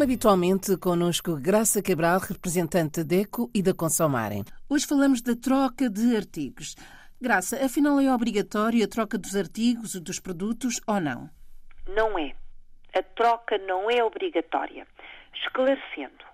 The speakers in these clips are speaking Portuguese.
Como habitualmente, connosco Graça Cabral, representante da DECO e da Consomarem. Hoje falamos da troca de artigos. Graça, afinal é obrigatório a troca dos artigos, dos produtos ou não? Não é. A troca não é obrigatória. Esclarecendo,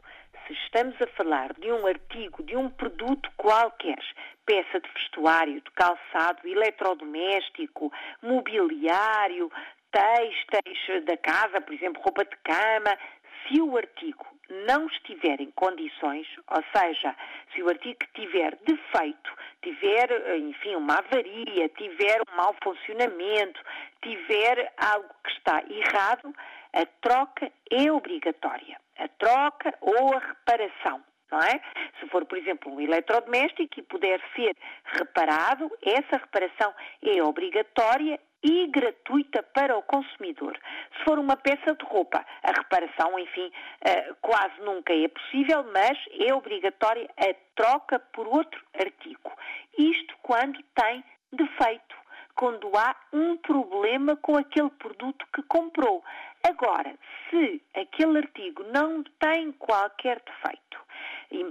se estamos a falar de um artigo, de um produto qualquer, peça de vestuário, de calçado, eletrodoméstico, mobiliário, têxteis da casa, por exemplo, roupa de cama, se o artigo não estiver em condições, ou seja, se o artigo tiver defeito, tiver, enfim, uma avaria, tiver um mau funcionamento, tiver algo que está errado, a troca é obrigatória. A troca ou a reparação. É? Se for, por exemplo, um eletrodoméstico e puder ser reparado, essa reparação é obrigatória e gratuita para o consumidor. Se for uma peça de roupa, a reparação, enfim, eh, quase nunca é possível, mas é obrigatória a troca por outro artigo. Isto quando tem defeito, quando há um problema com aquele produto que comprou. Agora, se aquele artigo não tem qualquer defeito,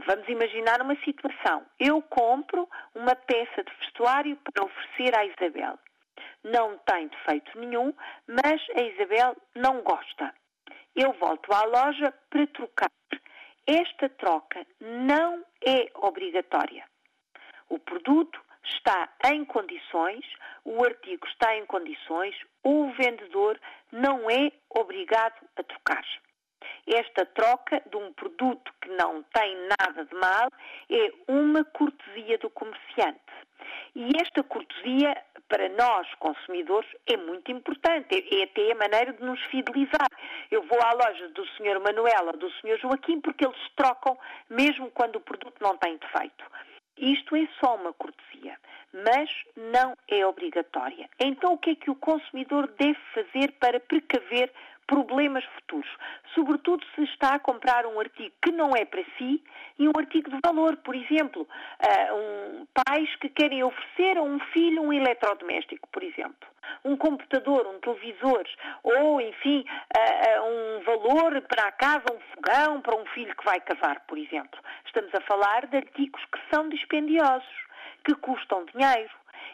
vamos imaginar uma situação. Eu compro uma peça de vestuário para oferecer à Isabel não tem defeito nenhum, mas a Isabel não gosta. Eu volto à loja para trocar. Esta troca não é obrigatória. O produto está em condições, o artigo está em condições, o vendedor não é obrigado a trocar. Esta troca de um produto que não tem nada de mal é uma cortesia do comerciante. E esta cortesia, para nós, consumidores, é muito importante. É, é até a maneira de nos fidelizar. Eu vou à loja do Sr. Manuel ou do Sr. Joaquim porque eles trocam mesmo quando o produto não tem defeito. Isto é só uma cortesia, mas não é obrigatória. Então, o que é que o consumidor deve fazer para precaver problemas futuros, sobretudo se está a comprar um artigo que não é para si e um artigo de valor, por exemplo, uh, um, pais que querem oferecer a um filho um eletrodoméstico, por exemplo, um computador, um televisor, ou, enfim, uh, um valor para a casa, um fogão para um filho que vai casar, por exemplo. Estamos a falar de artigos que são dispendiosos, que custam dinheiro.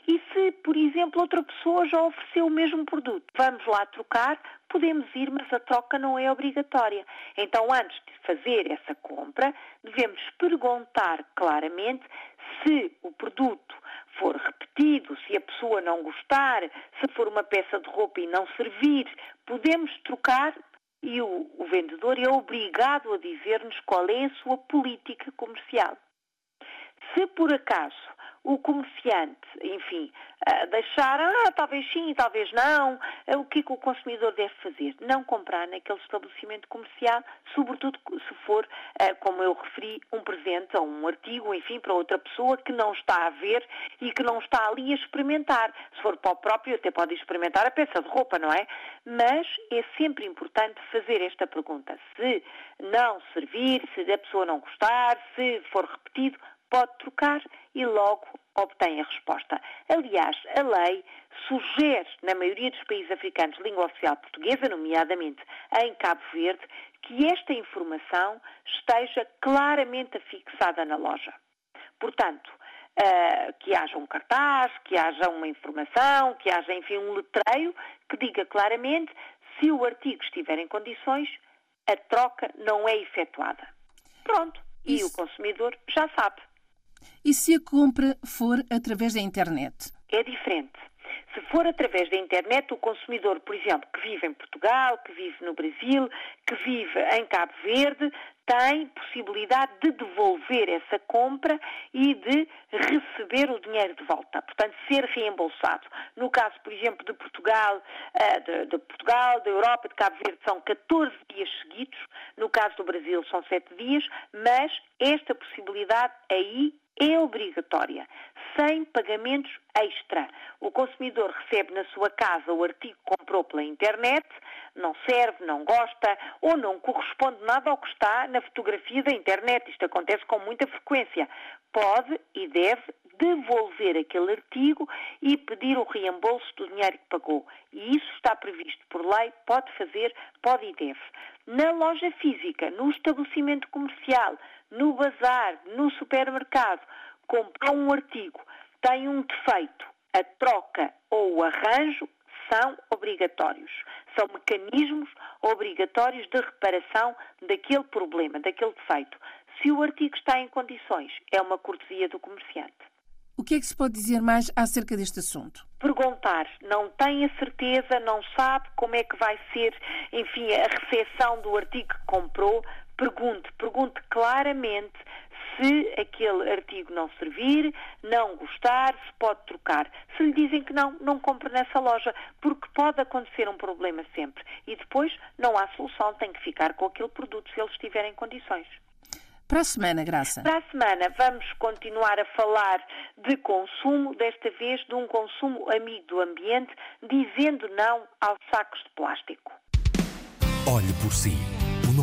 E se, por exemplo, outra pessoa já ofereceu o mesmo produto, vamos lá trocar, podemos ir, mas a troca não é obrigatória. Então, antes de fazer essa compra, devemos perguntar claramente se o produto for repetido, se a pessoa não gostar, se for uma peça de roupa e não servir, podemos trocar e o, o vendedor é obrigado a dizer-nos qual é a sua política comercial. Se por acaso o comerciante, enfim, deixar, ah, talvez sim, talvez não, eh, o que, é que o consumidor deve fazer? Não comprar naquele estabelecimento comercial, sobretudo se for, eh, como eu referi, um presente ou um artigo, enfim, para outra pessoa que não está a ver e que não está ali a experimentar. Se for para o próprio, até pode experimentar a peça de roupa, não é? Mas é sempre importante fazer esta pergunta. Se não servir, se a pessoa não gostar, se for repetido, pode trocar e logo obtém a resposta. Aliás, a lei sugere, na maioria dos países africanos língua oficial portuguesa, nomeadamente em Cabo Verde, que esta informação esteja claramente afixada na loja. Portanto, uh, que haja um cartaz, que haja uma informação, que haja, enfim, um letreiro que diga claramente se o artigo estiver em condições, a troca não é efetuada. Pronto. Isso. E o consumidor já sabe. E se a compra for através da internet? É diferente. Se for através da internet, o consumidor, por exemplo, que vive em Portugal, que vive no Brasil, que vive em Cabo Verde, tem possibilidade de devolver essa compra e de receber o dinheiro de volta, portanto, ser reembolsado. No caso, por exemplo, de Portugal, eh, de, de Portugal, da Europa, de Cabo Verde, são 14 dias seguidos, no caso do Brasil são 7 dias, mas esta possibilidade aí é obrigatória, sem pagamentos extra. O consumidor recebe na sua casa o artigo que comprou pela internet, não serve, não gosta ou não corresponde nada ao que está na fotografia da internet. Isto acontece com muita frequência. Pode e deve devolver aquele artigo e pedir o reembolso do dinheiro que pagou. E isso está previsto por lei, pode fazer, pode e deve. Na loja física, no estabelecimento comercial, no bazar, no supermercado, comprou um artigo, tem um defeito, a troca ou o arranjo são obrigatórios. São mecanismos obrigatórios de reparação daquele problema, daquele defeito. Se o artigo está em condições, é uma cortesia do comerciante. O que é que se pode dizer mais acerca deste assunto? Perguntar. Não tem a certeza, não sabe como é que vai ser, enfim, a recepção do artigo que comprou. Pergunte, pergunte claramente se aquele artigo não servir, não gostar, se pode trocar. Se lhe dizem que não, não compre nessa loja, porque pode acontecer um problema sempre. E depois não há solução, tem que ficar com aquele produto se ele estiver em condições. Para a semana, Graça. Para a semana vamos continuar a falar de consumo, desta vez de um consumo amigo do ambiente, dizendo não aos sacos de plástico. Olhe por si